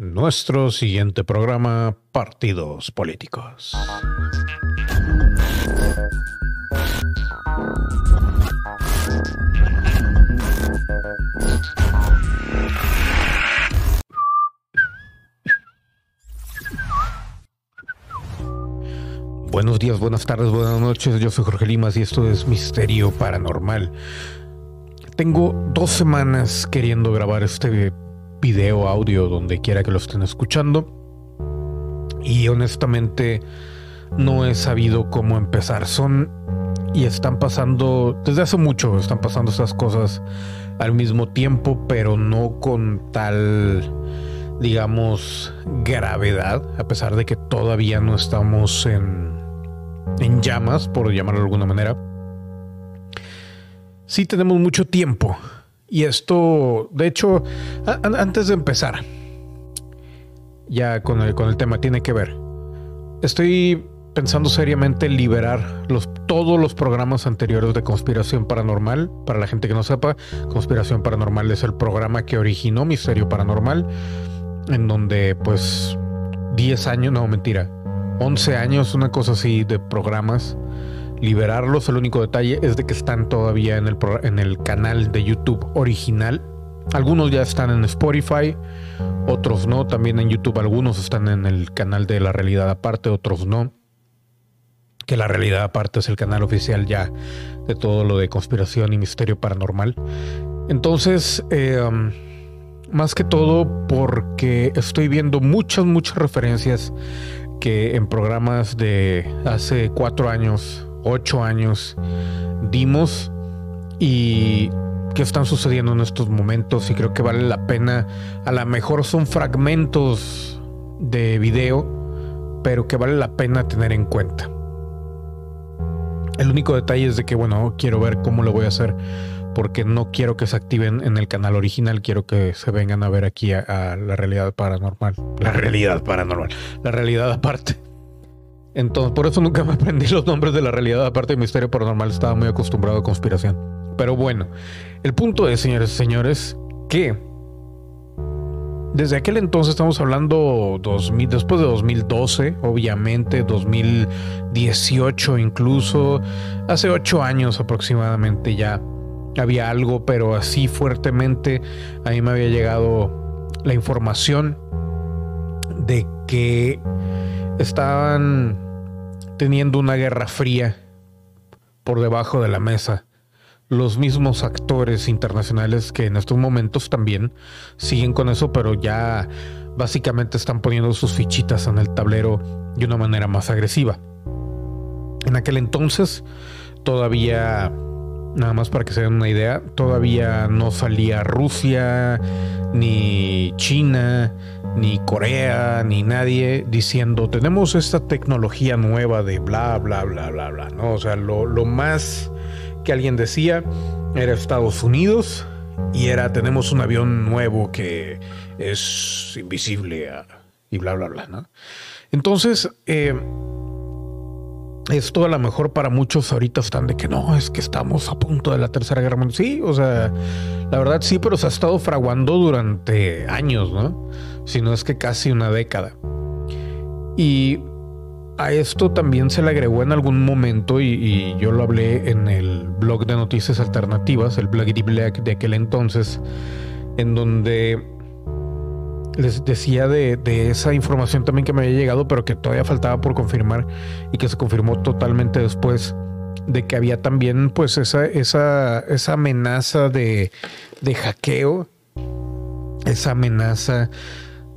Nuestro siguiente programa, Partidos Políticos. Buenos días, buenas tardes, buenas noches. Yo soy Jorge Limas y esto es Misterio Paranormal. Tengo dos semanas queriendo grabar este video, audio, donde quiera que lo estén escuchando. Y honestamente no he sabido cómo empezar. Son y están pasando, desde hace mucho están pasando esas cosas al mismo tiempo, pero no con tal, digamos, gravedad, a pesar de que todavía no estamos en, en llamas, por llamarlo de alguna manera. Sí tenemos mucho tiempo. Y esto, de hecho, antes de empezar, ya con el, con el tema, tiene que ver. Estoy pensando seriamente liberar los, todos los programas anteriores de Conspiración Paranormal. Para la gente que no sepa, Conspiración Paranormal es el programa que originó Misterio Paranormal, en donde pues 10 años, no mentira, 11 años, una cosa así de programas. Liberarlos, el único detalle es de que están todavía en el, en el canal de YouTube original. Algunos ya están en Spotify, otros no. También en YouTube algunos están en el canal de la realidad aparte, otros no que la realidad aparte es el canal oficial ya de todo lo de conspiración y misterio paranormal. Entonces, um, más que todo porque estoy viendo muchas, muchas referencias que en programas de hace cuatro años, ocho años, dimos y que están sucediendo en estos momentos y creo que vale la pena, a lo mejor son fragmentos de video, pero que vale la pena tener en cuenta. El único detalle es de que, bueno, quiero ver cómo lo voy a hacer porque no quiero que se activen en el canal original, quiero que se vengan a ver aquí a, la realidad paranormal. La realidad paranormal. La realidad aparte. Entonces, por eso nunca me aprendí los nombres de la realidad aparte de misterio paranormal, estaba muy acostumbrado a conspiración. Pero bueno, el punto es, señores y señores, que desde aquel entonces estamos hablando 2000, después de 2012, obviamente, 2018 incluso, hace ocho años aproximadamente ya había algo, pero así fuertemente a mí me había llegado la información de que estaban teniendo una guerra fría por debajo de la mesa los mismos actores internacionales que en estos momentos también siguen con eso, pero ya básicamente están poniendo sus fichitas en el tablero de una manera más agresiva. En aquel entonces todavía, nada más para que se den una idea, todavía no salía Rusia, ni China, ni Corea, ni nadie diciendo tenemos esta tecnología nueva de bla, bla, bla, bla, bla, ¿no? O sea, lo, lo más que alguien decía era Estados Unidos y era tenemos un avión nuevo que es invisible y bla, bla, bla, ¿no? Entonces, eh, esto a lo mejor para muchos ahorita están de que no, es que estamos a punto de la tercera guerra mundial. Sí, o sea, la verdad sí, pero se ha estado fraguando durante años, ¿no? Si no es que casi una década. Y a esto también se le agregó en algún momento, y, yo lo hablé en el blog de noticias alternativas, el Blackity Black de aquel entonces, en donde les decía de, esa información también que me había llegado, pero que todavía faltaba por confirmar y que se confirmó totalmente después de que había también pues esa, esa, esa amenaza de, de hackeo, esa amenaza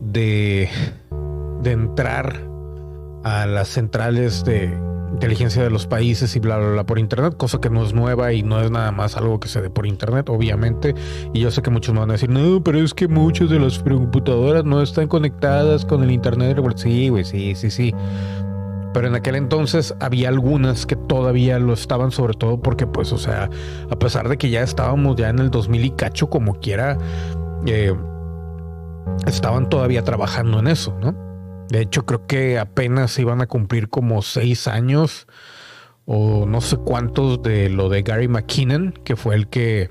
de, de entrar a las centrales de inteligencia de los países y bla, bla, bla por internet, cosa que no es nueva y no es nada más algo que se dé por internet, obviamente. Y yo sé que muchos me van a decir, no, pero es que muchas de las computadoras no están conectadas con el internet. Sí, güey, sí, sí, sí. Pero en aquel entonces había algunas que todavía lo estaban, sobre todo porque, pues, o sea, a pesar de que ya estábamos ya en el 2000 y cacho, como quiera, eh, estaban todavía trabajando en eso, ¿no? De hecho, creo que apenas iban a cumplir como seis años o no sé cuántos de lo de Gary McKinnon, que fue el que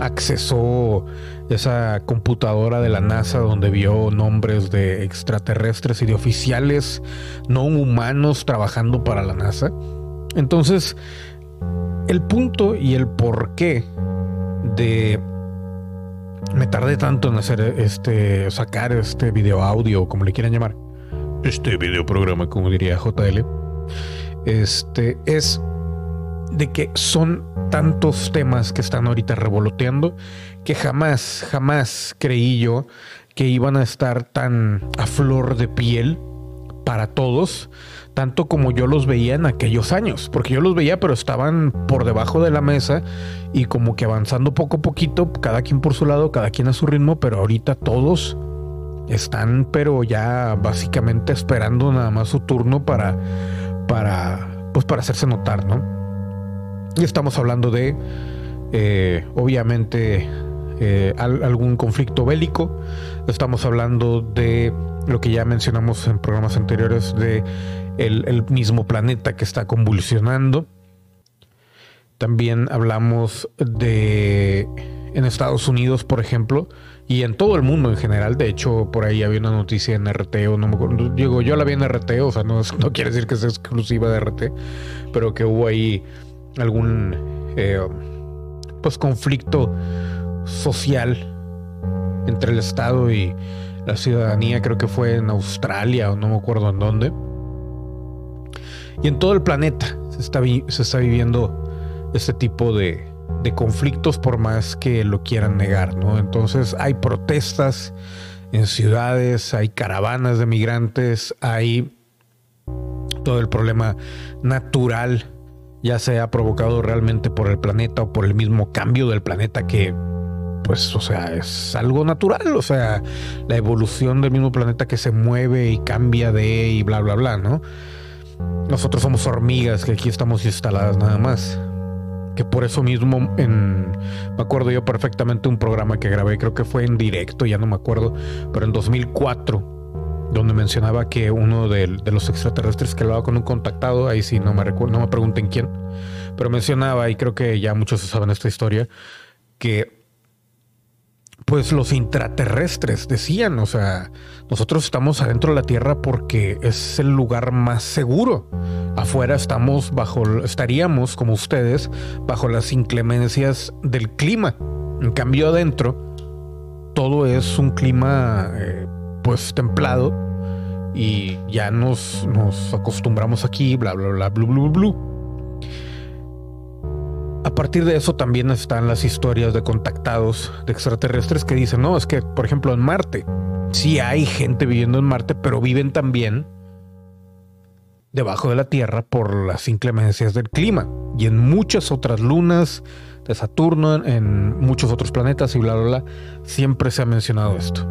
accesó esa computadora de la NASA donde vio nombres de extraterrestres y de oficiales no humanos trabajando para la NASA. Entonces, el punto y el porqué de me tardé tanto en hacer este sacar este video audio como le quieran llamar. Este video programa como diría JL este es de que son tantos temas que están ahorita revoloteando que jamás, jamás creí yo que iban a estar tan a flor de piel para todos, tanto como yo los veía en aquellos años, porque yo los veía pero estaban por debajo de la mesa y como que avanzando poco a poquito, cada quien por su lado, cada quien a su ritmo, pero ahorita todos están pero ya básicamente esperando nada más su turno para para pues para hacerse notar, ¿no? Y estamos hablando de, eh, obviamente, eh, algún conflicto bélico. Estamos hablando de lo que ya mencionamos en programas anteriores, de el, mismo planeta que está convulsionando. También hablamos de en Estados Unidos, por ejemplo, y en todo el mundo en general. De hecho, por ahí había una noticia en RT, o no me acuerdo. Digo, yo la vi en RT, o sea, no, quiere decir que sea exclusiva de RT, pero que hubo ahí algún eh, pues conflicto social entre el Estado y la ciudadanía, creo que fue en Australia o no me acuerdo en dónde. Y en todo el planeta se está, se está viviendo este tipo de, de conflictos por más que lo quieran negar, ¿no? Entonces hay protestas en ciudades, hay caravanas de migrantes, hay todo el problema natural ya sea provocado realmente por el planeta o por el mismo cambio del planeta que pues, o sea, es algo natural, o sea, la evolución del mismo planeta que se mueve y cambia de y bla, bla, bla, ¿no? Nosotros somos hormigas que aquí estamos instaladas nada más. Que por eso mismo, en, me acuerdo yo perfectamente un programa que grabé, creo que fue en directo, ya no me acuerdo, pero en 2004 donde mencionaba que uno de, los extraterrestres que hablaba con un contactado, ahí sí no me no me pregunten quién, pero mencionaba, y creo que ya muchos saben esta historia, que pues los intraterrestres decían, o sea, nosotros estamos adentro de la Tierra porque es el lugar más seguro. Afuera estamos bajo, estaríamos como ustedes bajo las inclemencias del clima. En cambio adentro todo es un clima eh, pues templado y ya nos, nos acostumbramos aquí, bla, bla, bla, blu, blu, blu. A partir de eso también están las historias de contactados de extraterrestres que dicen, no, es que, por ejemplo, en Marte, sí hay gente viviendo en Marte, pero viven también debajo de la Tierra por las inclemencias del clima. Y en muchas otras lunas de Saturno, en muchos otros planetas y bla, bla, bla, siempre se ha mencionado esto.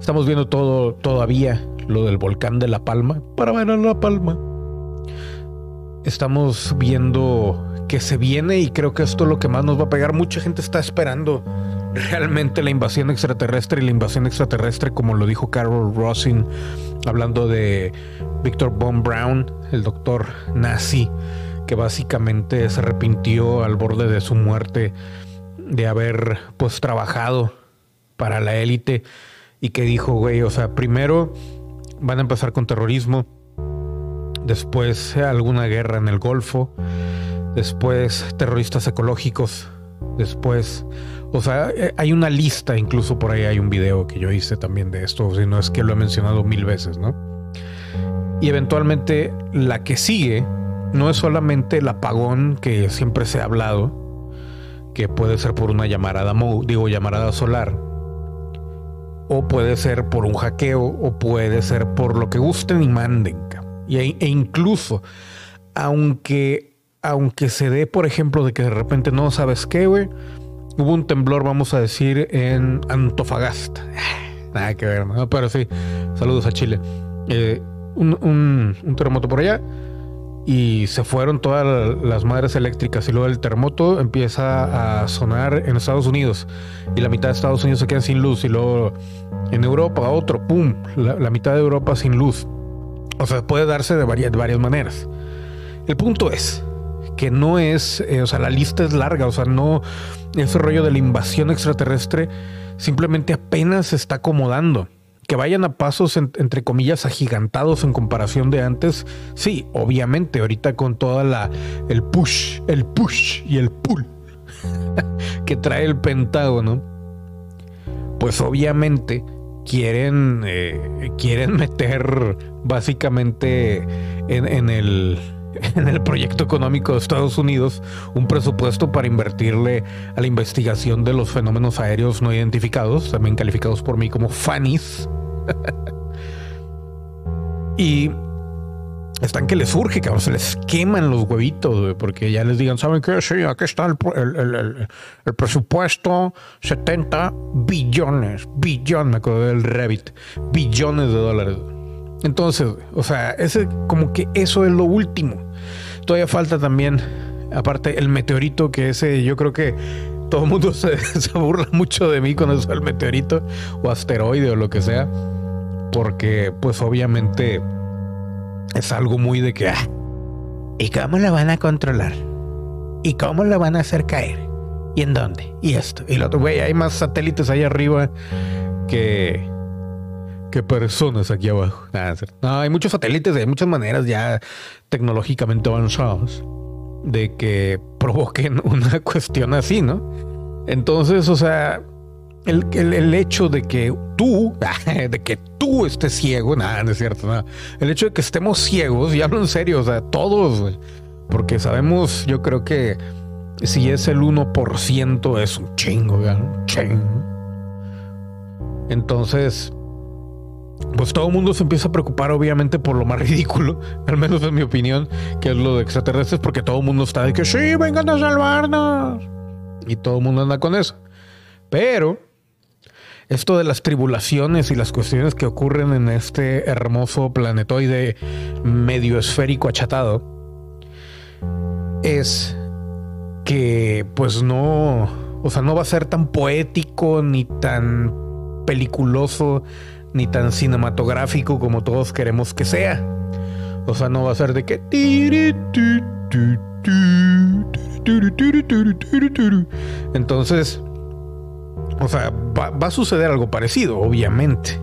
Estamos viendo todo todavía lo del volcán de La Palma para ver a La Palma. Estamos viendo que se viene y creo que esto es lo que más nos va a pegar. Mucha gente está esperando realmente la invasión extraterrestre y la invasión extraterrestre, como lo dijo Carol Rosin, hablando de Victor Von Brown, el doctor nazi, que básicamente se arrepintió al borde de su muerte de haber pues trabajado para la élite y que dijo, güey, o sea, primero van a empezar con terrorismo, después alguna guerra en el Golfo, después terroristas ecológicos, después, o sea, eh, hay una lista, incluso por ahí hay un video que yo hice también de esto, si no es que lo he mencionado mil veces, ¿no? Y eventualmente la que sigue no es solamente el apagón que siempre se ha hablado, que puede ser por una llamarada, digo, solar, o puede ser por un hackeo, o puede ser por lo que gusten y manden. Y, e incluso, aunque, aunque se dé, por ejemplo, de que de repente no sabes qué, hubo un temblor, vamos a decir, en Antofagasta. Nada que ver, ¿no? Pero sí, saludos a Chile. Eh, un, un terremoto por allá y se fueron todas las madres eléctricas y luego el terremoto empieza a sonar en Estados Unidos y la mitad de Estados Unidos se queda sin luz y luego en Europa otro, ¡pum!, la, mitad de Europa sin luz. O sea, puede darse de varias, de varias maneras. El punto es que no es, eh, o sea, la lista es larga, o sea, no, ese rollo de la invasión extraterrestre simplemente apenas se está acomodando. Que vayan a pasos, entre comillas, agigantados en comparación de antes, sí, obviamente, ahorita con toda la, el push, el push y el pull que trae el Pentágono, pues obviamente quieren, eh, quieren meter básicamente en, el, en el proyecto económico de Estados Unidos un presupuesto para invertirle a la investigación de los fenómenos aéreos no identificados, también calificados por mí como FANIS. y están que les surge, se les queman los huevitos, porque ya les digan, ¿saben qué? Sí, aquí está el, presupuesto, 70 billones, billón, me acuerdo del Revit, billones de dólares. Entonces, o sea, ese, como que eso es lo último. Todavía falta también, aparte, el meteorito, que ese yo creo que todo el mundo se, se burla mucho de mí con eso del meteorito o asteroide o lo que sea, porque pues obviamente es algo muy de que, ah, ¿y cómo la van a controlar? ¿Y cómo la van a hacer caer? ¿Y en dónde? Y esto. Y lo otro, güey, hay más satélites ahí arriba que, que personas aquí abajo. no, hay muchos satélites, hay muchas maneras ya tecnológicamente avanzadas de que provoquen una cuestión así, ¿no? Entonces, o sea, el, el, hecho de que tú, de que tú estés ciego, nada, no es cierto, nada. El hecho de que estemos ciegos, y hablo en serio, o sea, todos, porque sabemos, yo creo que si es el 1% es un chingo, un chingo. Entonces, pues todo el mundo se empieza a preocupar obviamente por lo más ridículo, al menos en mi opinión, que es lo de extraterrestres, porque todo el mundo está de que sí, vengan a salvarnos. Y todo el mundo anda con eso. Pero esto de las tribulaciones y las cuestiones que ocurren en este hermoso planetoide medio esférico achatado es que pues no, o sea, no va a ser tan poético ni tan peliculoso ni tan cinematográfico como todos queremos que sea. O sea, no va a ser de que entonces o sea, va, a suceder algo parecido, obviamente.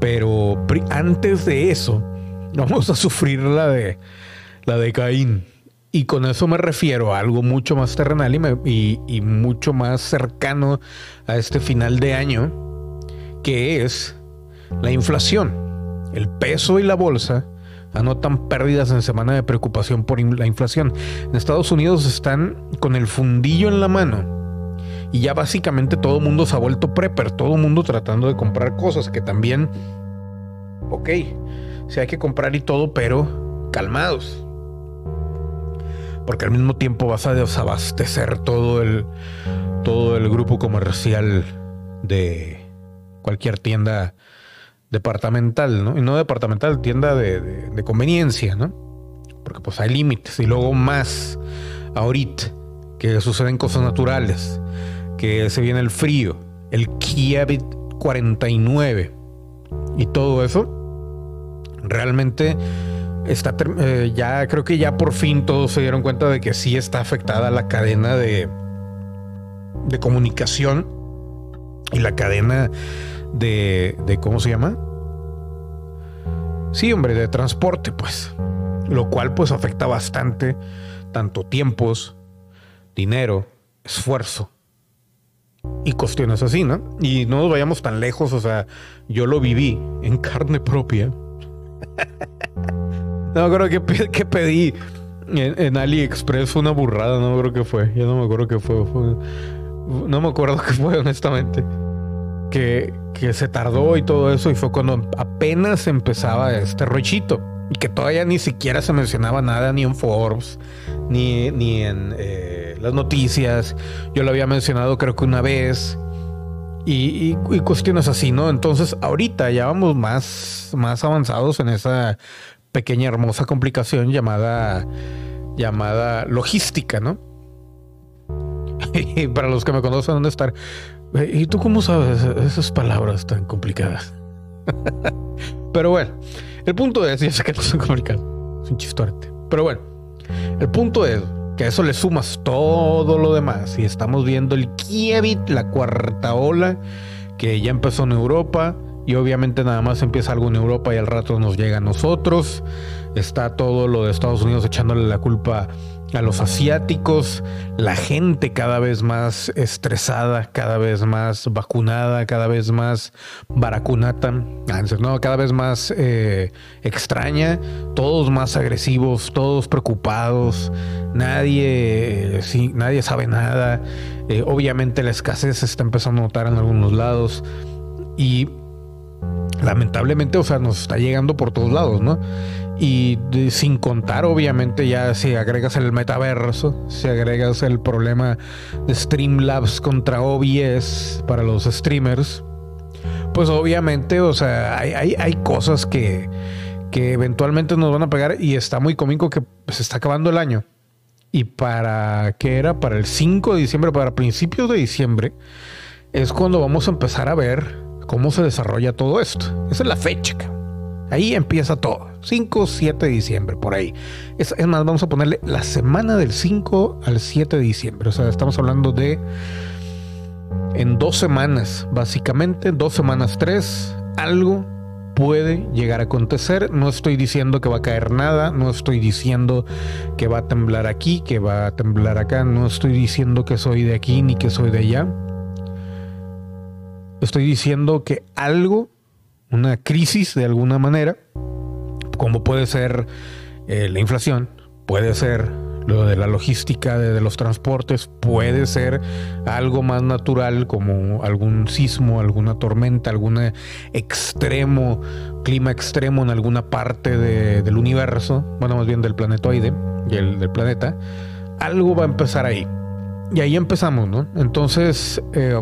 Pero antes de eso, vamos a sufrir la de, la de Caín. Y con eso me refiero a algo mucho más terrenal y, y, mucho más cercano a este final de año, que es la inflación. El peso y la bolsa anotan pérdidas en semana de preocupación por la inflación. En Estados Unidos están con el fundillo en la mano y ya básicamente todo el mundo se ha vuelto prepper, todo el mundo tratando de comprar cosas que también, ok, si hay que comprar y todo, pero calmados. Porque al mismo tiempo vas a desabastecer todo el, todo el grupo comercial de cualquier tienda departamental, ¿no? Y no departamental, tienda de, de conveniencia, ¿no? Porque pues hay límites. Y luego más ahorita que suceden cosas naturales que se viene el frío, el Kievit 49 y todo eso, realmente está eh, ya creo que ya por fin todos se dieron cuenta de que sí está afectada la cadena de de comunicación y la cadena de, de cómo se llama sí hombre de transporte pues. Lo cual pues afecta bastante tanto tiempos dinero esfuerzo y cuestiones así, ¿no? Y no nos vayamos tan lejos, o sea, yo lo viví en carne propia. no creo que, que pedí en, AliExpress fue una burrada, no creo que fue. Ya no me acuerdo qué fue, no me acuerdo qué fue, honestamente. Que, que se tardó y todo eso, y fue cuando apenas empezaba este rochito. Y que todavía ni siquiera se mencionaba nada ni en Forbes, ni, ni en. Eh, las noticias. Yo lo había mencionado creo que una vez. Y, cuestiones así, ¿no? Entonces, ahorita ya vamos más, más avanzados en esa pequeña hermosa complicación llamada, llamada logística, ¿no? Y para los que me conocen, ¿dónde estar? ¿Y tú cómo sabes esas palabras tan complicadas? Pero bueno, el punto es, ya sé que no son complicadas, es un chistorete. Pero bueno, el punto es Que a eso le sumas todo lo demás. Y estamos viendo el Kievit, la cuarta ola, que ya empezó en Europa. Y obviamente nada más empieza algo en Europa y al rato nos llega a nosotros. Está todo lo de Estados Unidos echándole la culpa a los asiáticos, la gente cada vez más estresada, cada vez más vacunada, cada vez más baracunata, ah, no, cada vez más eh, extraña, todos más agresivos, todos preocupados, nadie, sí, nadie sabe nada. Eh, obviamente la escasez se está empezando a notar en algunos lados y lamentablemente, o sea, nos está llegando por todos lados, ¿no? Y sin contar, obviamente, ya si agregas el metaverso, si agregas el problema de Streamlabs contra OBS para los streamers, pues obviamente, o sea, hay, hay, cosas que, que eventualmente nos van a pegar y está muy cómico que se está acabando el año. Y para, ¿qué era? Para el 5 de diciembre, para principios de diciembre, es cuando vamos a empezar a ver cómo se desarrolla todo esto. Esa es la fecha. Ahí empieza todo. 5, 7 de diciembre, por ahí. Es, más, vamos a ponerle la semana del 5 al 7 de diciembre. O sea, estamos hablando de en dos semanas, básicamente, dos semanas, tres, algo puede llegar a acontecer. No estoy diciendo que va a caer nada, no estoy diciendo que va a temblar aquí, que va a temblar acá, no estoy diciendo que soy de aquí ni que soy de allá. Estoy diciendo que algo una crisis de alguna manera, como puede ser eh, la inflación, puede ser lo de la logística de, los transportes, puede ser algo más natural como algún sismo, alguna tormenta, algún extremo, clima extremo en alguna parte del universo, bueno, más bien del planetoide y el del planeta, algo va a empezar ahí. Y ahí empezamos, ¿no? Entonces, eh,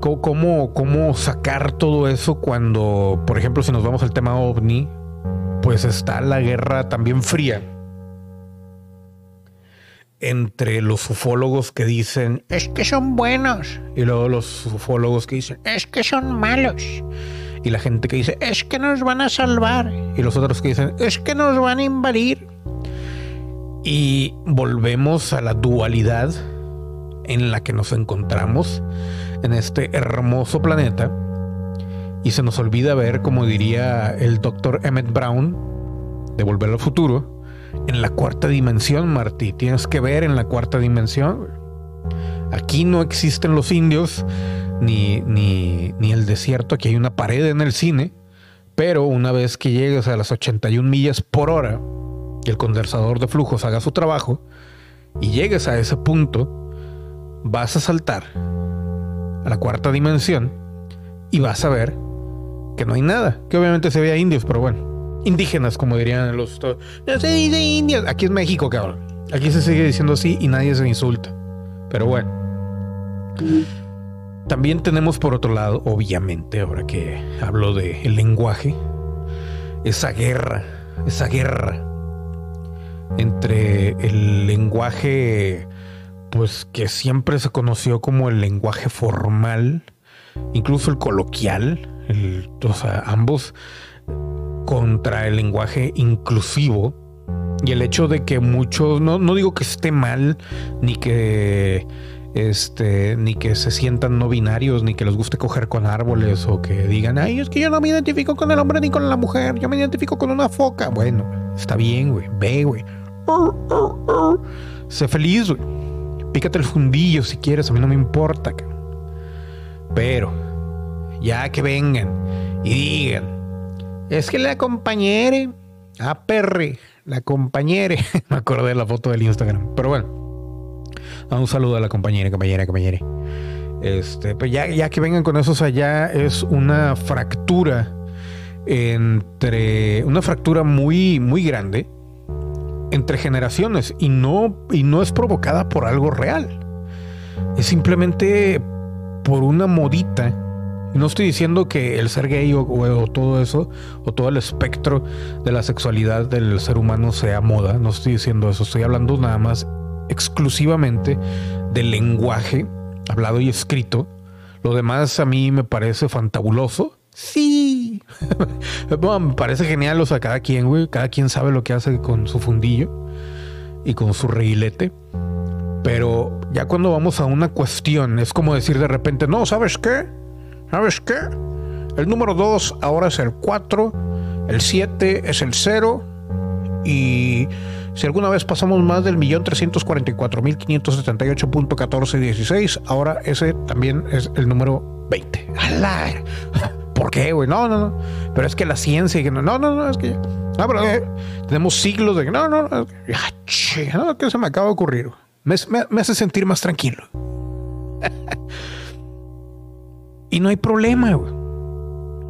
¿Cómo, ¿Cómo sacar todo eso cuando, por ejemplo, si nos vamos al tema ovni, pues está la guerra también fría entre los ufólogos que dicen es que son buenos y luego los ufólogos que dicen es que son malos y la gente que dice es que nos van a salvar y los otros que dicen es que nos van a invadir y volvemos a la dualidad en la que nos encontramos en este hermoso planeta y se nos olvida ver, como diría el doctor Emmett Brown, de Volver al Futuro, en la cuarta dimensión, Marty. Tienes que ver en la cuarta dimensión. Aquí no existen los indios ni, ni, ni el desierto, aquí hay una pared en el cine, pero una vez que llegues a las 81 millas por hora y el condensador de flujos haga su trabajo y llegues a ese punto, vas a saltar a la cuarta dimensión y vas a ver que no hay nada. Que obviamente se ve indios, pero bueno. Indígenas, como dirían los... No se dice indios. Aquí es México, cabrón. Aquí se sigue diciendo así y nadie se insulta. Pero bueno. También tenemos por otro lado, obviamente, ahora que hablo del el lenguaje, esa guerra, esa guerra entre el lenguaje pues que siempre se conoció como el lenguaje formal, incluso el coloquial, o sea, ambos contra el lenguaje inclusivo y el hecho de que muchos, no, no digo que esté mal, ni que este, ni que se sientan no binarios, ni que les guste coger con árboles, o que digan, ay, es que yo no me identifico con el hombre ni con la mujer, yo me identifico con una foca. Bueno, está bien, güey, ve, güey. Sé feliz, güey. Pícate el fundillo si quieres, a mí no me importa. Pero, ya que vengan y digan, es que la compañere, ah, perre, la compañere, me acordé de la foto del Instagram, pero bueno, un saludo a la compañera, compañera, compañera. Este, pues ya, ya que vengan con esos allá, es una fractura entre una fractura muy, muy grande entre generaciones y no, y no es provocada por algo real. Es simplemente por una modita. No estoy diciendo que el ser gay o, o, todo eso, o todo el espectro de la sexualidad del ser humano sea moda. No estoy diciendo eso. Estoy hablando nada más exclusivamente del lenguaje hablado y escrito. Lo demás a mí me parece fantabuloso Sí. me parece genial, o sea, cada quien, güey, cada quien sabe lo que hace con su fundillo. y con su reguilete. Pero ya cuando vamos a una cuestión, es como decir de repente, no, ¿sabes qué? ¿Sabes qué? El número 2 ahora es el 4, el 7 es el 0 y si alguna vez pasamos más del millón dieciséis, ahora ese también es el número 20. ¡Hala! ¿Por qué, güey? No, no, no. Pero es que la ciencia, que no, no, no, no, es que. No, pero eh, tenemos siglos de que no, no, no. Ya, che, no, que se me acaba de ocurrir. Me, me, me hace sentir más tranquilo. y no hay problema, güey.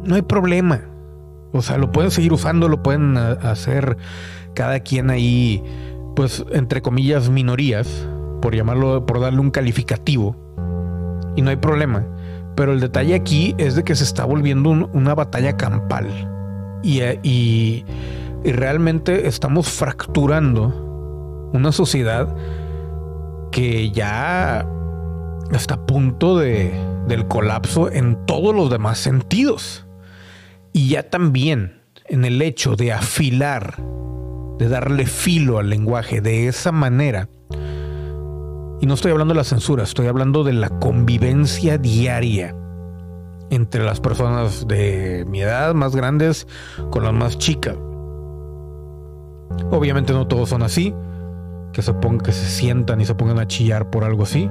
No hay problema. O sea, lo pueden seguir usando, lo pueden hacer cada quien ahí, pues, entre comillas, minorías, por llamarlo, por darle un calificativo. Y no hay problema. Pero el detalle aquí es de que se está volviendo una batalla campal. Y, y, realmente estamos fracturando una sociedad que ya está a punto de, del colapso en todos los demás sentidos. Y ya también en el hecho de afilar de darle filo al lenguaje de esa manera. Y no estoy hablando de la censura, estoy hablando de la convivencia diaria entre las personas de mi edad, más grandes, con las más chicas. Obviamente no todos son así, que se pongan, que se sientan y se pongan a chillar por algo así,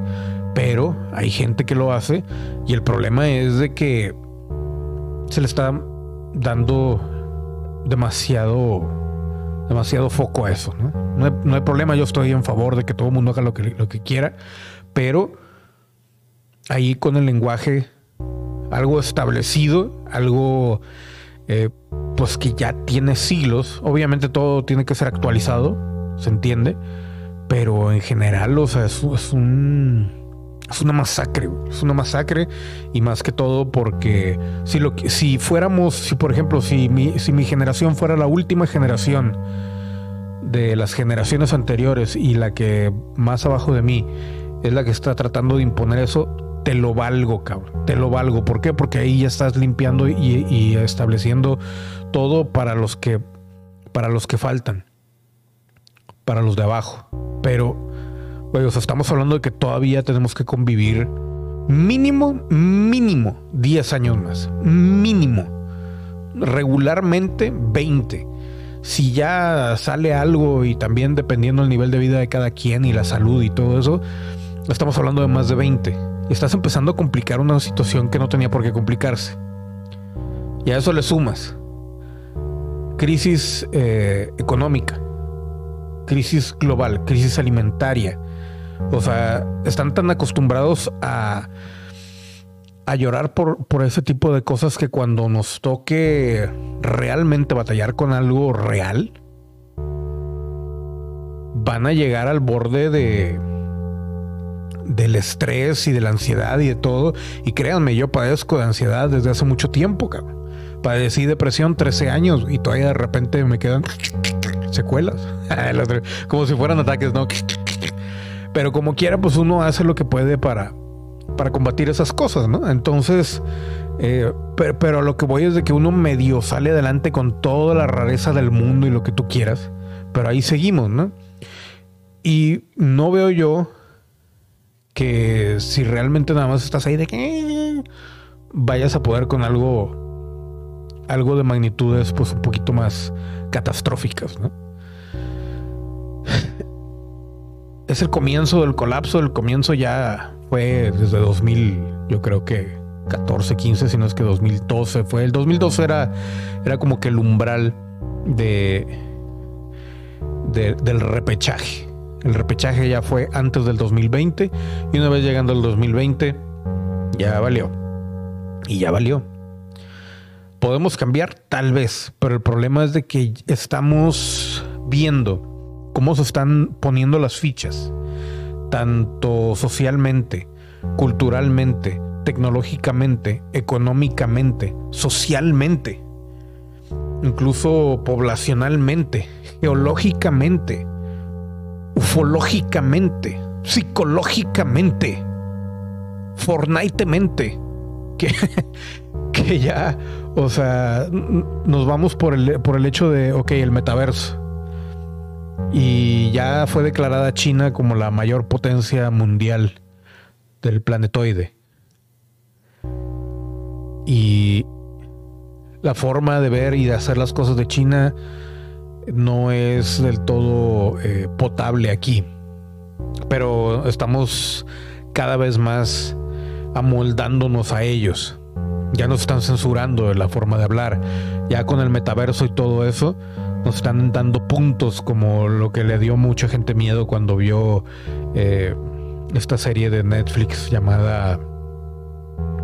pero hay gente que lo hace y el problema es de que se le está dando demasiado demasiado foco a eso. ¿no? No, hay, problema, yo estoy en favor de que todo el mundo haga lo que, lo que quiera, pero ahí con el lenguaje algo establecido, algo eh, pues que ya tiene siglos, obviamente todo tiene que ser actualizado, se entiende, pero en general, o sea, es un es una masacre, es una masacre y más que todo porque si, lo, si fuéramos, si por ejemplo, si mi, si mi generación fuera la última generación de las generaciones anteriores y la que más abajo de mí es la que está tratando de imponer eso, te lo valgo, cabrón, te lo valgo. ¿Por qué? Porque ahí ya estás limpiando y, y estableciendo todo para los que, para los que faltan, para los de abajo. Pero o sea, estamos hablando de que todavía tenemos que convivir mínimo, mínimo 10 años más. Mínimo. Regularmente 20. Si ya sale algo y también dependiendo del nivel de vida de cada quien y la salud y todo eso, estamos hablando de más de 20. Y estás empezando a complicar una situación que no tenía por qué complicarse. Y a eso le sumas crisis eh, económica, crisis global, crisis alimentaria, o sea, están tan acostumbrados a, a llorar por, por ese tipo de cosas que cuando nos toque realmente batallar con algo real, van a llegar al borde de del estrés y de la ansiedad y de todo. Y créanme, yo padezco de ansiedad desde hace mucho tiempo, cabrón. Padecí depresión 13 años y todavía de repente me quedan secuelas. Como si fueran ataques, ¿no? Pero como quiera, pues uno hace lo que puede para, para combatir esas cosas, ¿no? Entonces, eh, pero, pero, lo que voy es de que uno medio sale adelante con toda la rareza del mundo y lo que tú quieras, pero ahí seguimos, ¿no? Y no veo yo que si realmente nada más estás ahí de que vayas a poder con algo algo de magnitudes pues un poquito más catastróficas, ¿no? Es el comienzo del colapso. El comienzo ya fue desde 2000, yo creo que 14, 15, si no es que 2012 fue. El 2012 era, era como que el umbral de, del repechaje. El repechaje ya fue antes del 2020 y una vez llegando al 2020 ya valió. Y ya valió. Podemos cambiar tal vez, pero el problema es de que estamos viendo cómo se están poniendo las fichas, tanto socialmente, culturalmente, tecnológicamente, económicamente, socialmente, incluso poblacionalmente, geológicamente, ufológicamente, psicológicamente, fornitemente, que, que ya, o sea, nos vamos por el, por el hecho de, ok, el metaverso Y ya fue declarada China como la mayor potencia mundial del planetoide. Y la forma de ver y de hacer las cosas de China no es del todo eh, potable aquí. Pero estamos cada vez más amoldándonos a ellos. Ya nos están censurando la forma de hablar. Ya con el metaverso y todo eso, nos están dando puntos como lo que le dio mucha gente miedo cuando vio eh, esta serie de Netflix llamada...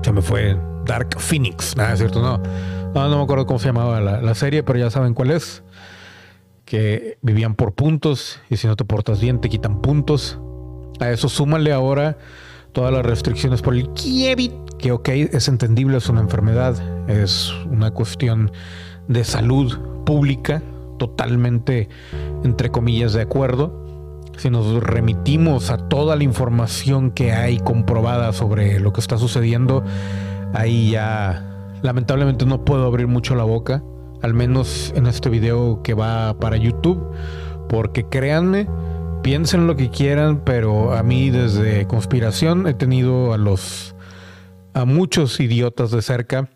Se me fue Dark Phoenix. Nada, es cierto, no. No, no me acuerdo cómo se llamaba la, la serie, pero ya saben cuál es. Que vivían por puntos y si no te portas bien te quitan puntos. A eso súmale ahora todas las restricciones por el Kievit, que ok, es entendible, es una enfermedad, es una cuestión de salud pública, totalmente, entre comillas, de acuerdo. Si nos remitimos a toda la información que hay comprobada sobre lo que está sucediendo, ahí ya lamentablemente no puedo abrir mucho la boca, al menos en este video que va para YouTube, porque créanme, piensen lo que quieran, pero a mí desde conspiración he tenido a los a muchos idiotas de cerca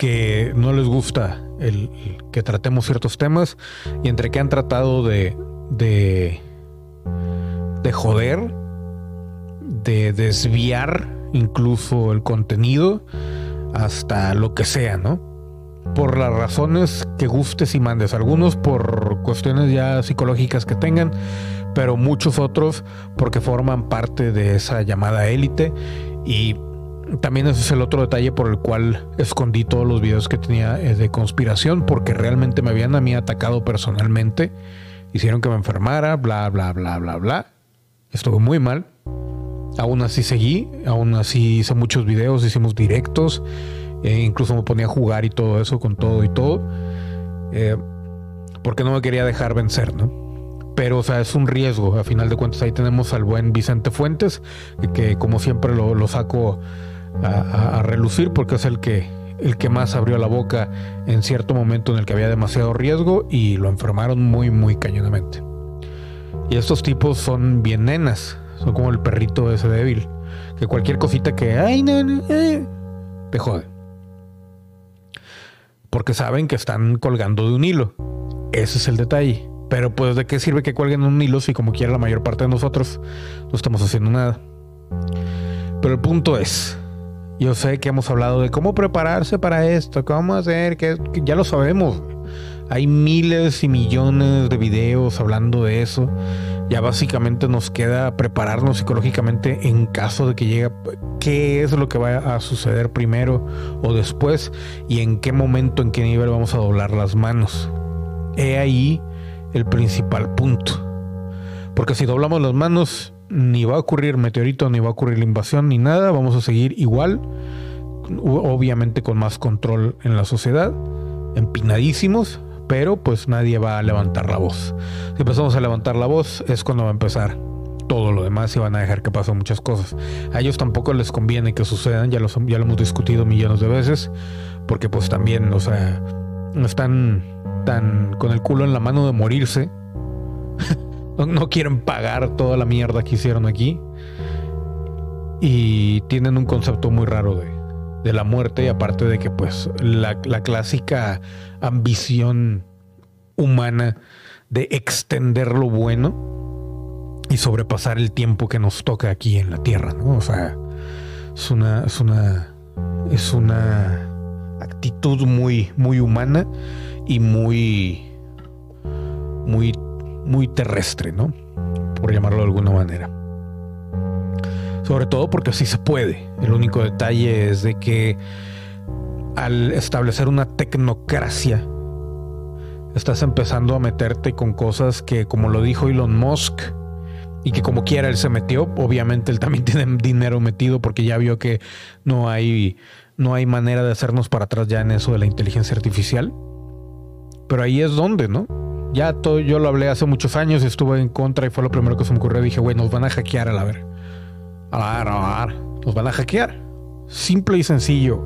que no les gusta el, que tratemos ciertos temas y entre que han tratado de de de joder, de desviar incluso el contenido hasta lo que sea, ¿no? por las razones que gustes y mandes. Algunos por cuestiones ya psicológicas que tengan, pero muchos otros porque forman parte de esa llamada élite. Y también ese es el otro detalle por el cual escondí todos los videos que tenía eh, de conspiración, porque realmente me habían a mí atacado personalmente. Hicieron que me enfermara, bla, bla, bla, bla, bla. Estuvo muy mal. Aún así seguí, aún así hice muchos videos, hicimos directos eh, incluso me ponía a jugar y todo eso, con todo y todo. Eh, porque no me quería dejar vencer, ¿no? Pero, o sea, es un riesgo. A final de cuentas, ahí tenemos al buen Vicente Fuentes, que, como siempre lo, saco a, relucir porque es el que, el que más abrió la boca en cierto momento en el que había demasiado riesgo y lo enfermaron muy, muy cañonamente. Y estos tipos son bien nenas, son como el perrito ese débil, que cualquier cosita que, ay, no, eh", te jode porque saben que están colgando de un hilo. Ese es el detalle. Pero pues de qué sirve que cuelguen un hilo si como quiera la mayor parte de nosotros no estamos haciendo nada. Pero el punto es, yo sé que hemos hablado de cómo prepararse para esto, cómo hacer, que, ya lo sabemos. Hay miles y millones de videos hablando de eso. Ya básicamente nos queda prepararnos psicológicamente en caso de que llegue qué es lo que va a suceder primero o después y en qué momento, en qué nivel vamos a doblar las manos. He ahí el principal punto. Porque si doblamos las manos, ni va a ocurrir meteorito, ni va a ocurrir la invasión, ni nada. Vamos a seguir igual, obviamente con más control en la sociedad, empinadísimos, pero pues nadie va a levantar la voz. Si empezamos a levantar la voz es cuando va a empezar todo lo demás y van a dejar que pasen muchas cosas. A ellos tampoco les conviene que sucedan, ya, ya lo hemos discutido millones de veces, porque pues también, o sea, están tan con el culo en la mano de morirse. no, quieren pagar toda la mierda que hicieron aquí. Y tienen un concepto muy raro de, de la muerte y aparte de que pues la, la clásica ambición humana de extender lo bueno y sobrepasar el tiempo que nos toca aquí en la tierra, ¿no? O sea, es una, es una, es una actitud muy, muy humana y muy, muy, muy terrestre, ¿no? Por llamarlo de alguna manera. Sobre todo porque así se puede. El único detalle es de que al establecer una tecnocracia, estás empezando a meterte con cosas que, como lo dijo Elon Musk, y que como quiera él se metió, obviamente él también tiene dinero metido porque ya vio que no hay, no hay manera de hacernos para atrás ya en eso de la inteligencia artificial. Pero ahí es donde, ¿no? Ya todo, yo lo hablé hace muchos años, estuve en contra y fue lo primero que se me ocurrió. Dije, güey, nos van a hackear a la ver. A la ver, nos van a hackear. Simple y sencillo.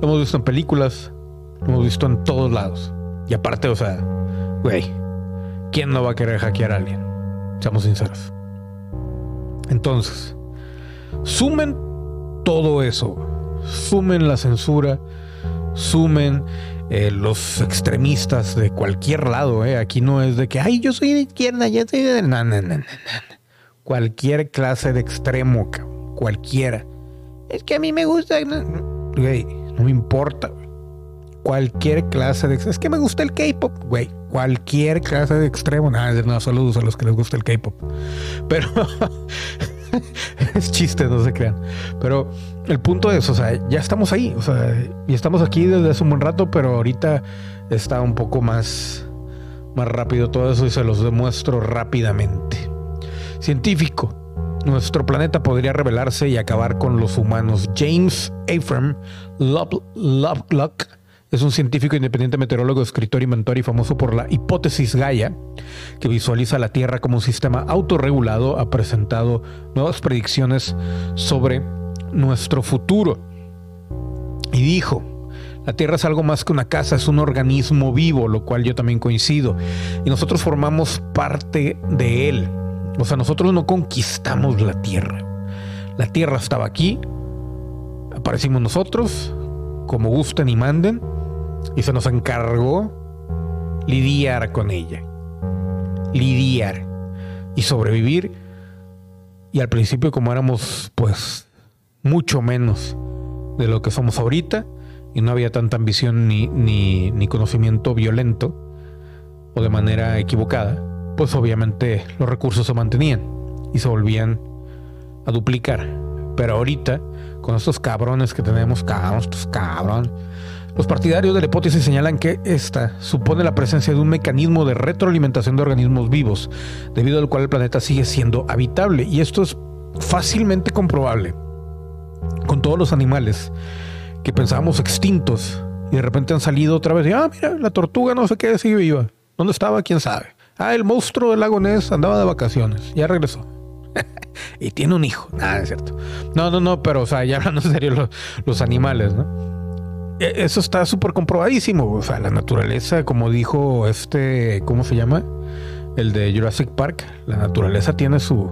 Lo hemos visto en películas, lo hemos visto en todos lados. Y aparte, o sea, güey, ¿quién no va a querer hackear a alguien? Seamos sinceros. Entonces, sumen todo eso. Sumen la censura, sumen eh, los extremistas de cualquier lado. Eh. Aquí no es de que, ay, yo soy de izquierda, yo soy de... No, no, no, no, Cualquier clase de extremo, cualquiera. Es que a mí me gusta... No, no me importa. Cualquier clase de... Es que me gusta el K-Pop, güey. Cualquier clase de extremo. Nada, no, saludos a los que les gusta el K-Pop. Pero... es chiste, no se crean. Pero el punto es, o sea, ya estamos ahí, o sea, y estamos aquí desde hace un buen rato, pero ahorita está un poco más, más rápido todo eso y se los demuestro rápidamente. Científico. Nuestro planeta podría revelarse y acabar con los humanos. James Afram Lovelock es un científico independiente, meteorólogo, escritor, inventor y famoso por la hipótesis Gaia, que visualiza la Tierra como un sistema autorregulado. Ha presentado nuevas predicciones sobre nuestro futuro. Y dijo, la Tierra es algo más que una casa, es un organismo vivo, lo cual yo también coincido. Y nosotros formamos parte de él. O sea, nosotros no conquistamos la Tierra. La Tierra estaba aquí, aparecimos nosotros, como gusten y manden, y se nos encargó lidiar con ella. Lidiar y sobrevivir. Y al principio como éramos pues mucho menos de lo que somos ahorita y no había tanta ambición ni, ni, ni conocimiento violento o de manera equivocada, pues obviamente los recursos se mantenían y se volvían a duplicar. Pero ahorita, con estos cabrones que tenemos, cabrón, estos cabrón, los partidarios de la hipótesis señalan que esta supone la presencia de un mecanismo de retroalimentación de organismos vivos, debido al cual el planeta sigue siendo habitable. Y esto es fácilmente comprobable con todos los animales que pensábamos extintos y de repente han salido otra vez. Y, ah, mira, la tortuga no sé qué sigue viva. ¿Dónde estaba? ¿Quién sabe? Ah, el monstruo del lago Ness andaba de vacaciones. Ya regresó. y tiene un hijo. Nada, es cierto. No, no, no, pero, o sea, ya hablando en serio, los, los animales, ¿no? E, eso está súper comprobadísimo. O sea, la naturaleza, como dijo este, ¿cómo se llama? El de Jurassic Park. La naturaleza tiene su,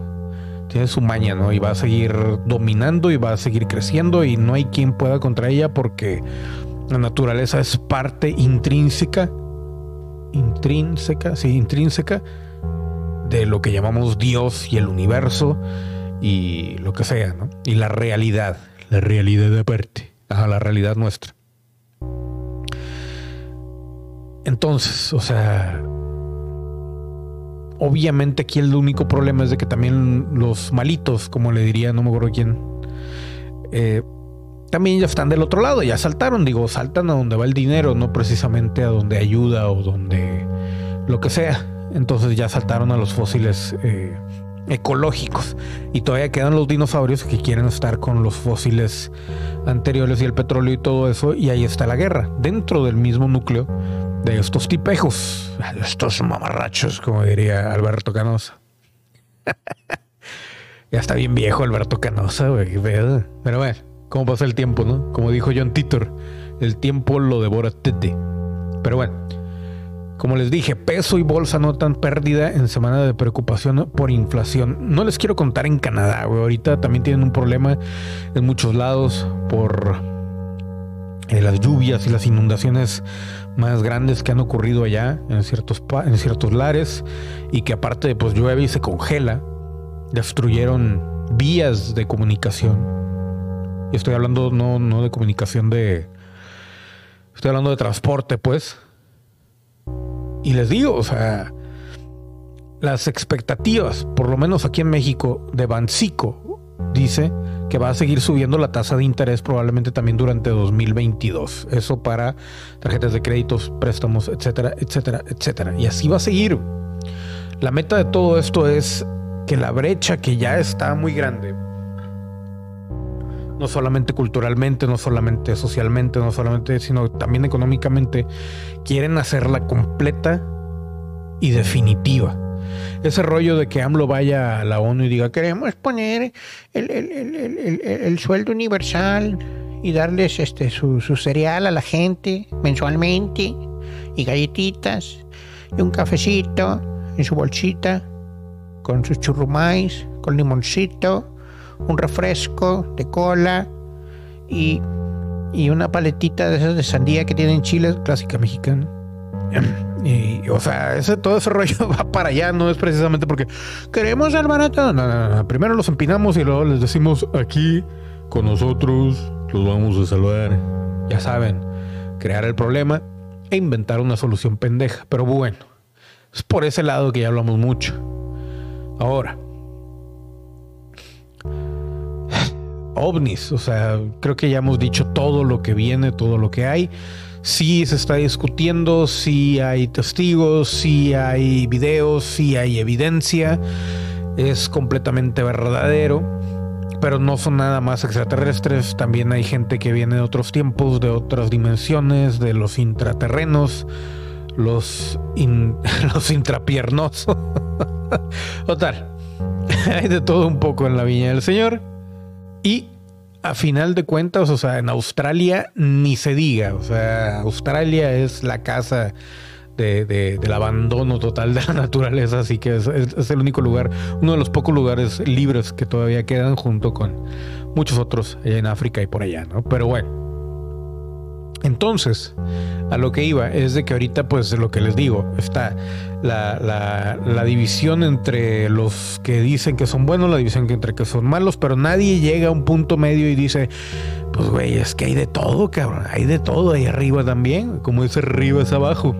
tiene su maña, ¿no? Y va a seguir dominando y va a seguir creciendo y no hay quien pueda contra ella porque la naturaleza es parte intrínseca, intrínseca, sí, intrínseca de lo que llamamos Dios y el universo y lo que sea, ¿no? Y la realidad, la realidad aparte, a la realidad nuestra. Entonces, o sea, obviamente aquí el único problema es de que también los malitos, como le diría, no me acuerdo quién, eh, también ya están del otro lado, ya saltaron, digo, saltan a donde va el dinero, no precisamente a donde ayuda o donde lo que sea. Entonces ya saltaron a los fósiles eh, ecológicos. Y todavía quedan los dinosaurios que quieren estar con los fósiles anteriores y el petróleo y todo eso y ahí está la guerra. Dentro del mismo núcleo de estos tipejos, estos mamarrachos, como diría Alberto Canosa. ya está bien viejo Alberto Canosa, güey, Pero bueno, cómo pasa el tiempo, ¿no? Como dijo John Titor, el tiempo lo devora tete. Pero bueno, como les dije, peso y bolsa notan pérdida en semana de preocupación por inflación. No les quiero contar en Canadá, güey. Ahorita también tienen un problema en muchos lados por eh, las lluvias y las inundaciones más grandes que han ocurrido allá en ciertos, en ciertos lares y que aparte pues llueve y se congela, destruyeron vías de comunicación. Y estoy hablando no, no de comunicación de... Estoy hablando de transporte, pues. Y les digo, o sea, las expectativas, por lo menos aquí en México, de Bancico, dice que va a seguir subiendo la tasa de interés probablemente también durante 2022. Eso para tarjetas de créditos, préstamos, etcétera, etcétera, etcétera. Y así va a seguir. La meta de todo esto es que la brecha que ya está muy grande, no solamente culturalmente, no solamente socialmente, no solamente, sino también económicamente, quieren hacerla completa y definitiva ese rollo de que AMLO vaya a la ONU y diga, queremos poner el, sueldo universal y darles este su, cereal a la gente mensualmente y galletitas y un cafecito en su bolsita, con sus churrumais, con limoncito, un refresco de cola y, y una paletita de esas de sandía que tienen Chile, clásica mexicana. Y, o sea, ese, todo ese rollo va para allá, no es precisamente porque queremos salvar a. No, no, no. Primero los empinamos y luego les decimos aquí con nosotros los vamos a salvar. Ya saben, crear el problema e inventar una solución pendeja. Pero bueno, es por ese lado que ya hablamos mucho. Ahora, ovnis, o sea, creo que ya hemos dicho todo lo que viene, todo lo que hay. Sí se está discutiendo, sí hay testigos, sí hay videos, sí hay evidencia. Es completamente verdadero, pero no son nada más extraterrestres. También hay gente que viene de otros tiempos, de otras dimensiones, de los intraterrenos, los, los intrapiernos. Total, hay de todo un poco en la viña del Señor. Y a final de cuentas, o sea, en Australia ni se diga. O sea, Australia es la casa de, del abandono total de la naturaleza, así que es, es, el único lugar, uno de los pocos lugares libres que todavía quedan junto con muchos otros en África y por allá, ¿no? Pero bueno. Entonces, a lo que iba es de que ahorita, pues lo que les digo, está la, división entre los que dicen que son buenos, la división entre que son malos, pero nadie llega a un punto medio y dice, pues güey, es que hay de todo, cabrón, hay de todo ahí arriba también, como dice arriba es abajo.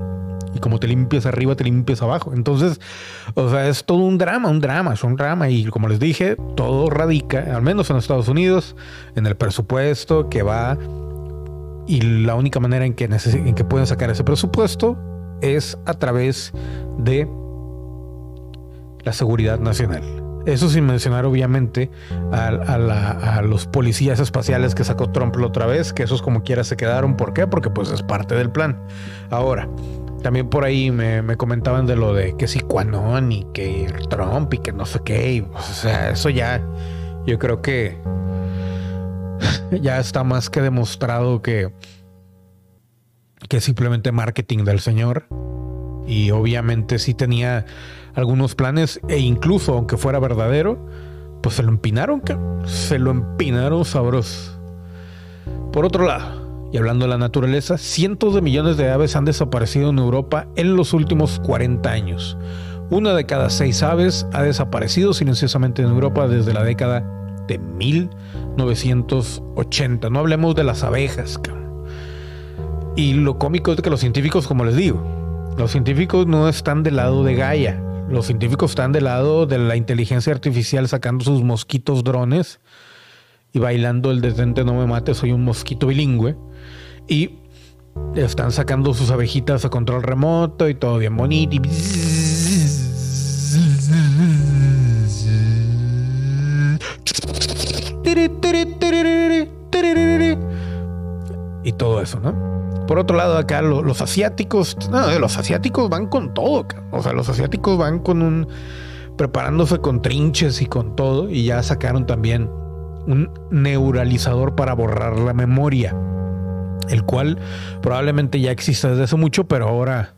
Y como te limpias arriba, te limpias abajo. Entonces, o sea, es todo un drama, un drama, es un drama. Y como les dije, todo radica, al menos en Estados Unidos, en el presupuesto que va y la única manera en que, en que pueden sacar ese presupuesto es a través de la seguridad nacional. Eso sin mencionar obviamente a, los policías espaciales que sacó Trump la otra vez, que esos como quiera se quedaron. ¿Por qué? Porque pues es parte del plan. Ahora, también por ahí me, comentaban de lo de que si Quanon y que Trump y que no sé qué. o sea, eso ya yo creo que ya está más que demostrado que, que simplemente marketing del señor. Y obviamente sí tenía algunos planes e incluso aunque fuera verdadero, pues se lo empinaron, se lo empinaron sabroso. Por otro lado, y hablando de la naturaleza, cientos de millones de aves han desaparecido en Europa en los últimos 40 años. Una de cada seis aves ha desaparecido silenciosamente en Europa desde la década de 1980. No hablemos de las abejas. Y lo cómico es que los científicos, como les digo, los científicos no están del lado de Gaia. Los científicos están del lado de la inteligencia artificial sacando sus mosquitos drones y bailando el detente no me mate, soy un mosquito bilingüe. Y están sacando sus abejitas a control remoto y todo bien bonito. Y y todo eso, ¿no? Por otro lado, acá los, asiáticos, no, los asiáticos van con todo, o sea, los asiáticos van con un preparándose con trinches y con todo y ya sacaron también un neuralizador para borrar la memoria, el cual probablemente ya existe desde hace mucho, pero ahora,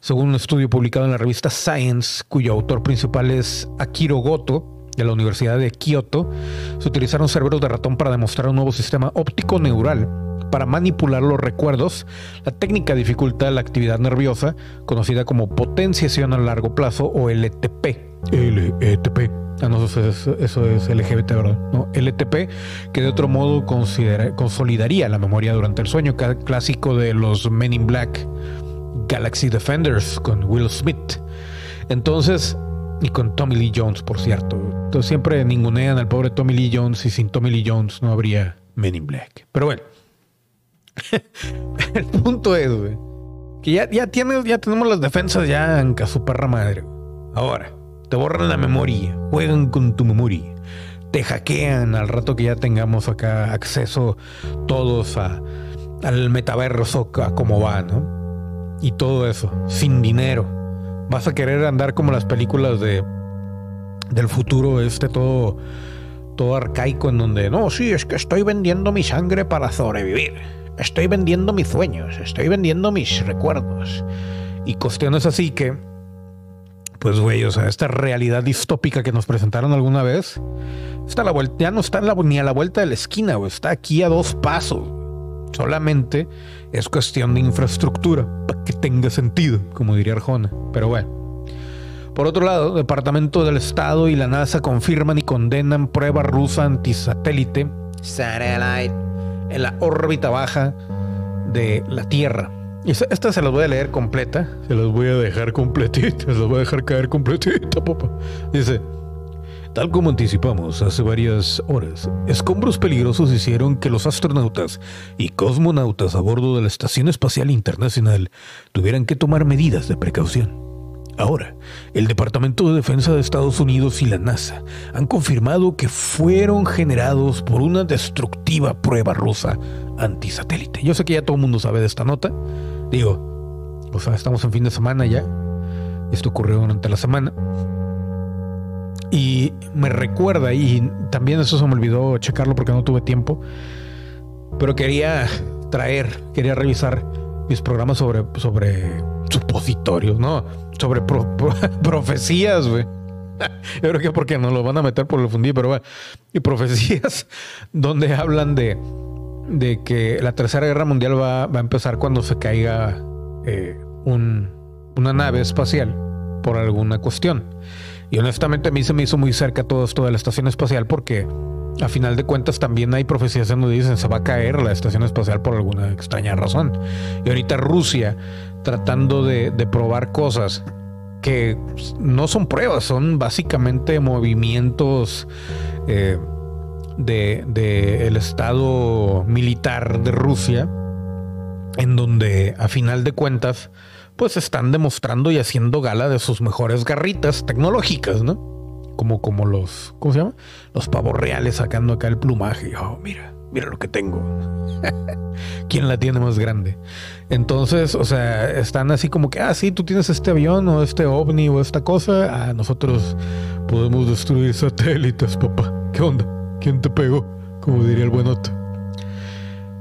según un estudio publicado en la revista Science, cuyo autor principal es Akiro Goto, de la Universidad de Kioto, se utilizaron cerebros de ratón para demostrar un nuevo sistema óptico neural para manipular los recuerdos. La técnica dificulta la actividad nerviosa, conocida como potenciación a largo plazo o LTP. LTP. Ah, no, eso es, eso es LGBT, ¿verdad? No, LTP, que de otro modo consolidaría la memoria durante el sueño, clásico de los Men in Black Galaxy Defenders con Will Smith. Entonces, y con Tommy Lee Jones, por cierto. Entonces siempre ningunean al pobre Tommy Lee Jones y sin Tommy Lee Jones no habría Men in Black. Pero bueno, el punto es, que ya, ya, ya tenemos las defensas ya en su perra madre. Ahora, te borran la memoria, juegan con tu memoria, te hackean al rato que ya tengamos acá acceso todos a, al metaverso, a cómo va, ¿no? Y todo eso, sin dinero vas a querer andar como las películas de del futuro, este todo todo arcaico en donde no, sí, es que estoy vendiendo mi sangre para sobrevivir. Estoy vendiendo mis sueños, estoy vendiendo mis recuerdos y cuestiones así que pues güey, o sea, esta realidad distópica que nos presentaron alguna vez, está la vuelta, ya no está ni a la vuelta de la esquina, güey, está aquí a dos pasos. Solamente es cuestión de infraestructura para que tenga sentido, como diría Arjona. Pero bueno. Por otro lado, Departamento del Estado y la NASA confirman y condenan prueba rusa antisatélite satellite en la órbita baja de la Tierra. Y esta se las voy a leer completa. Se las voy a dejar completita. Se las voy a dejar caer completita, papá. Dice. Tal como anticipamos hace varias horas, escombros peligrosos hicieron que los astronautas y cosmonautas a bordo de la Estación Espacial Internacional tuvieran que tomar medidas de precaución. Ahora, el Departamento de Defensa de Estados Unidos y la NASA han confirmado que fueron generados por una destructiva prueba rusa antisatélite. Yo sé que ya todo el mundo sabe de esta nota. Digo, o sea, estamos en fin de semana ya. Esto ocurrió durante la semana. Y me recuerda, y también eso se me olvidó checarlo porque no tuve tiempo, pero quería traer, quería revisar mis programas sobre, sobre supositorios, ¿no? Sobre profecías, güey. Yo creo que porque no lo van a meter por el fundillo, pero bueno. Y profecías donde hablan de, de que la Tercera Guerra Mundial va, va a empezar cuando se caiga eh, un, una nave espacial por alguna cuestión. Y honestamente a mí se me hizo muy cerca todo esto de la estación espacial porque a final de cuentas también hay profecías donde dicen se va a caer la estación espacial por alguna extraña razón. Y ahorita Rusia tratando de, probar cosas que no son pruebas, son básicamente movimientos eh, del de, el estado militar de Rusia, en donde a final de cuentas pues están demostrando y haciendo gala de sus mejores garritas tecnológicas, ¿no? Como, como los, ¿cómo se llama? Los pavos reales sacando acá el plumaje. Oh, mira, mira lo que tengo. ¿Quién la tiene más grande? Entonces, o sea, están así como que, ah, sí, tú tienes este avión o este ovni o esta cosa. Ah, nosotros podemos destruir satélites, papá. ¿Qué onda? ¿Quién te pegó? Como diría el buenote.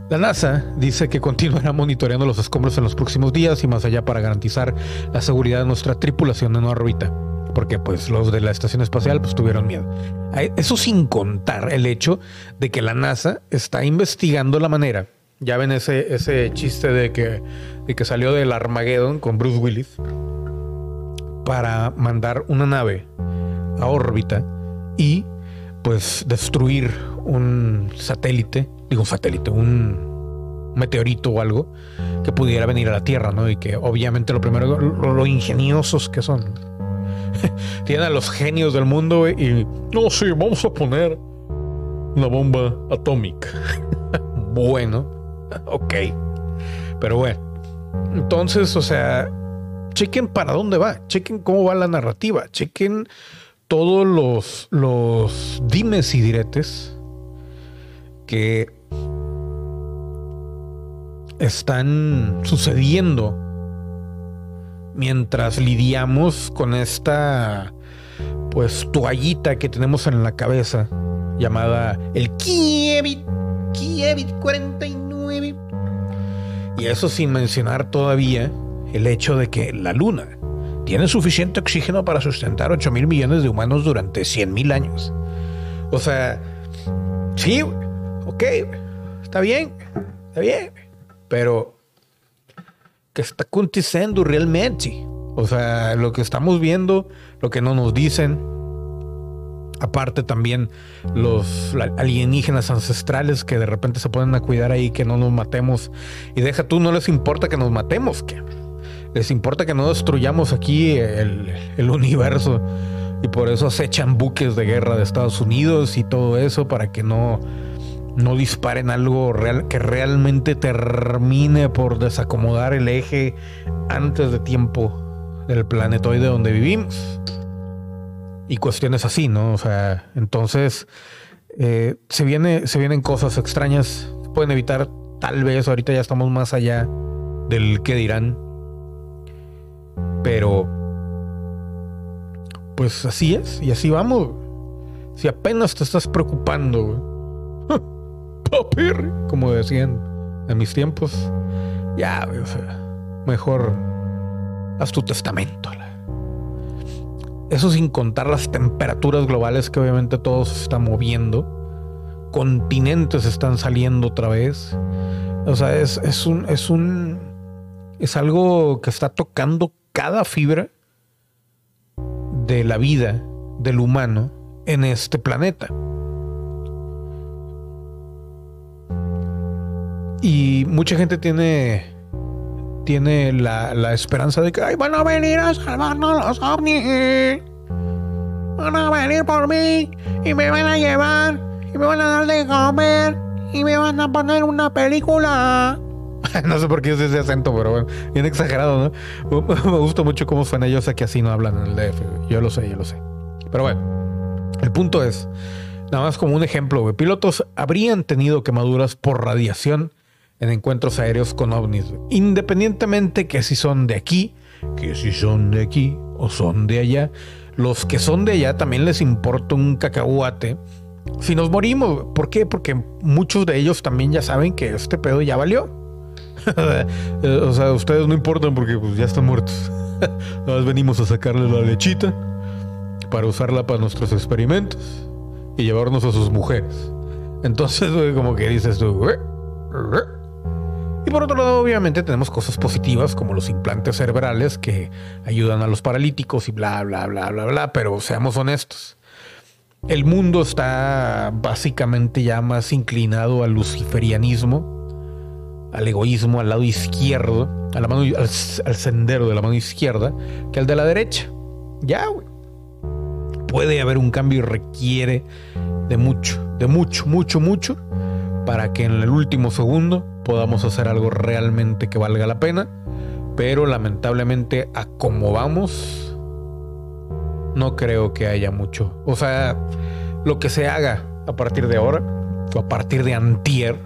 La NASA dice que continuará monitoreando los escombros en los próximos días y más allá para garantizar la seguridad de nuestra tripulación en órbita. Porque pues los de la estación espacial pues tuvieron miedo. Eso sin contar el hecho de que la NASA está investigando la manera. Ya ven ese, ese chiste de que, de que salió del Armageddon con Bruce Willis para mandar una nave a órbita y pues destruir un satélite digo un satélite, un meteorito o algo que pudiera venir a la Tierra, ¿no? Y que obviamente lo primero, lo, ingeniosos que son. Tienen a los genios del mundo y, no, sí, vamos a poner una bomba atómica. bueno, ok. Pero bueno, entonces, o sea, chequen para dónde va, chequen cómo va la narrativa, chequen todos los, los dimes y diretes que están sucediendo mientras lidiamos con esta pues toallita que tenemos en la cabeza llamada el Kievit Kievit 49 y eso sin mencionar todavía el hecho de que la luna tiene suficiente oxígeno para sustentar 8 mil millones de humanos durante 100 mil años. O sea, sí, ok, está bien, está bien, pero ¿qué está aconteciendo realmente? O sea, lo que estamos viendo, lo que no nos dicen, aparte también los alienígenas ancestrales que de repente se ponen a cuidar ahí que no nos matemos y deja tú, no les importa que nos matemos, que les importa que no destruyamos aquí el, el universo y por eso acechan buques de guerra de Estados Unidos y todo eso para que no no disparen algo real, que realmente termine por desacomodar el eje antes de tiempo del planetoide donde vivimos. Y cuestiones así, ¿no? O sea, entonces eh, se, se vienen cosas extrañas, se pueden evitar, tal vez ahorita ya estamos más allá del que dirán. Pero, pues así es, y así vamos. Si apenas te estás preocupando, como decían en mis tiempos. Ya, mejor haz tu testamento. Eso sin contar las temperaturas globales que obviamente todo se está moviendo. Continentes están saliendo otra vez. O sea, es, es un, es un, es algo que está tocando cada fibra de la vida del humano en este planeta. Y mucha gente tiene, tiene la, la esperanza de que Ay, van a venir a salvarnos los ovnis. Van a venir por mí y me van a llevar y me van a dar de comer y me van a poner una película. no sé por qué es ese acento, pero bueno, bien exagerado, ¿no? Me gusta mucho cómo suena. Yo sé que así no hablan en el DF. Yo lo sé, yo lo sé. Pero bueno, el punto es, nada más como un ejemplo, pilotos habrían tenido quemaduras por radiación en encuentros aéreos con ovnis, independientemente que si son de aquí, que si son de aquí o son de allá. Los que son de allá también les importa un cacahuate si nos morimos. ¿Por qué? Porque muchos de ellos también ya saben que este pedo ya valió. o sea, ustedes no importan porque pues, ya están muertos. Nada más venimos a sacarle la lechita para usarla para nuestros experimentos y llevarnos a sus mujeres. Entonces, como que dices tú, y por otro lado, obviamente tenemos cosas positivas como los implantes cerebrales que ayudan a los paralíticos y bla, bla, bla, bla, bla, pero seamos honestos. El mundo está básicamente ya más inclinado al luciferianismo, al egoísmo, al lado izquierdo, a la mano, al, sendero de la mano izquierda, que al de la derecha. Ya, güey. Puede haber un cambio y requiere de mucho, de mucho, mucho, mucho, para que en el último segundo podamos hacer algo realmente que valga la pena. Pero lamentablemente, a como vamos, no creo que haya mucho. O sea, lo que se haga a partir de ahora o a partir de antier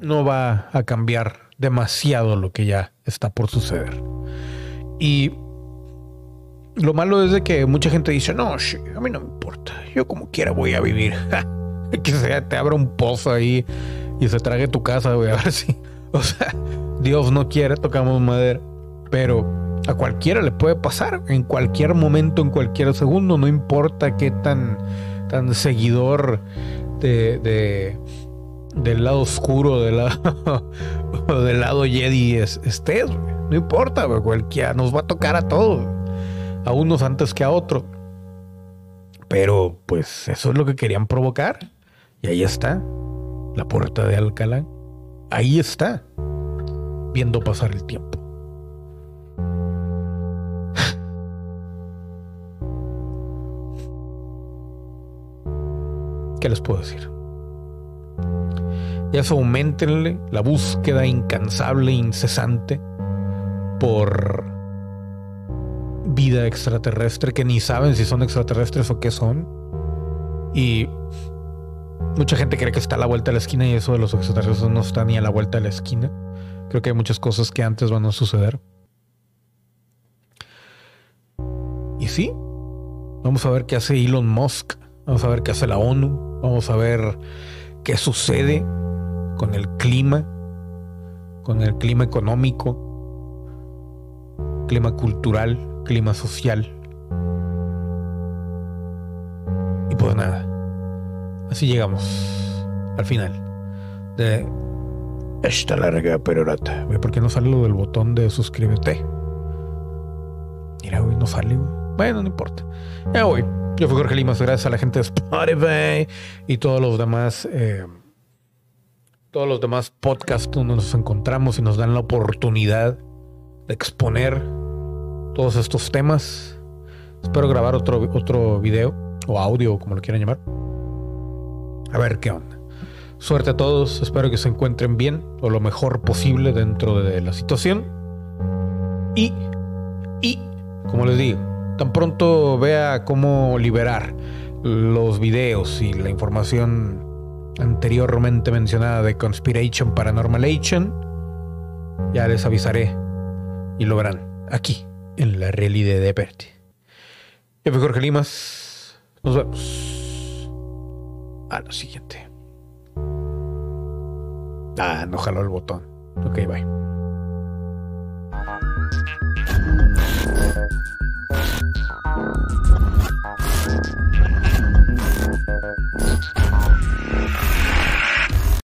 no va a cambiar demasiado lo que ya está por suceder. Y lo malo es de que mucha gente dice, no, a mí no me importa, yo como quiera voy a vivir. que sea, te abra un pozo ahí y se trague tu casa, voy a ver si... O sea, Dios no quiere, tocamos madera, pero a cualquiera le puede pasar, en cualquier momento, en cualquier segundo, no importa qué tan, tan seguidor de, del lado oscuro, del lado, del lado Jedi estés, no importa, cualquiera nos va a tocar a todos, a unos antes que a otros. Pero pues eso es lo que querían provocar. Y ahí está, la puerta de Alcalá. Ahí está, viendo pasar el tiempo. ¿Qué les puedo decir? Ya se aumentenle la búsqueda incansable, incesante por vida extraterrestre que ni saben si son extraterrestres o qué son. Y mucha gente cree que está a la vuelta de la esquina y eso de los extraterrestres no está ni a la vuelta de la esquina. Creo que hay muchas cosas que antes van a suceder. Y sí, vamos a ver qué hace Elon Musk, vamos a ver qué hace la ONU, Vamos a ver qué sucede con el clima, con el clima económico, clima cultural, clima social. Y pues nada, así llegamos al final de esta larga perorata. ¿Por qué no sale lo del botón de suscríbete? Mira, güey, no sale, Bueno, no importa. Ya voy. Yo fui Jorge Limas, gracias a la gente de Spotify y todos los demás, eh, todos los demás podcasts donde nos encontramos y nos dan la oportunidad de exponer todos estos temas. Espero grabar otro, otro video o audio, como lo quieran llamar. A ver qué onda. Suerte a todos, espero que se encuentren bien o lo mejor posible dentro de la situación. Y, y, como les digo, tan pronto vea cómo liberar los videos y la información anteriormente mencionada de Conspiration Paranormalation, ya les avisaré y lo verán aquí en la realidad de Berti. Yo fui Jorge Limas. Nos vemos a lo siguiente. Ah, no jaló el botón. Ok, bye.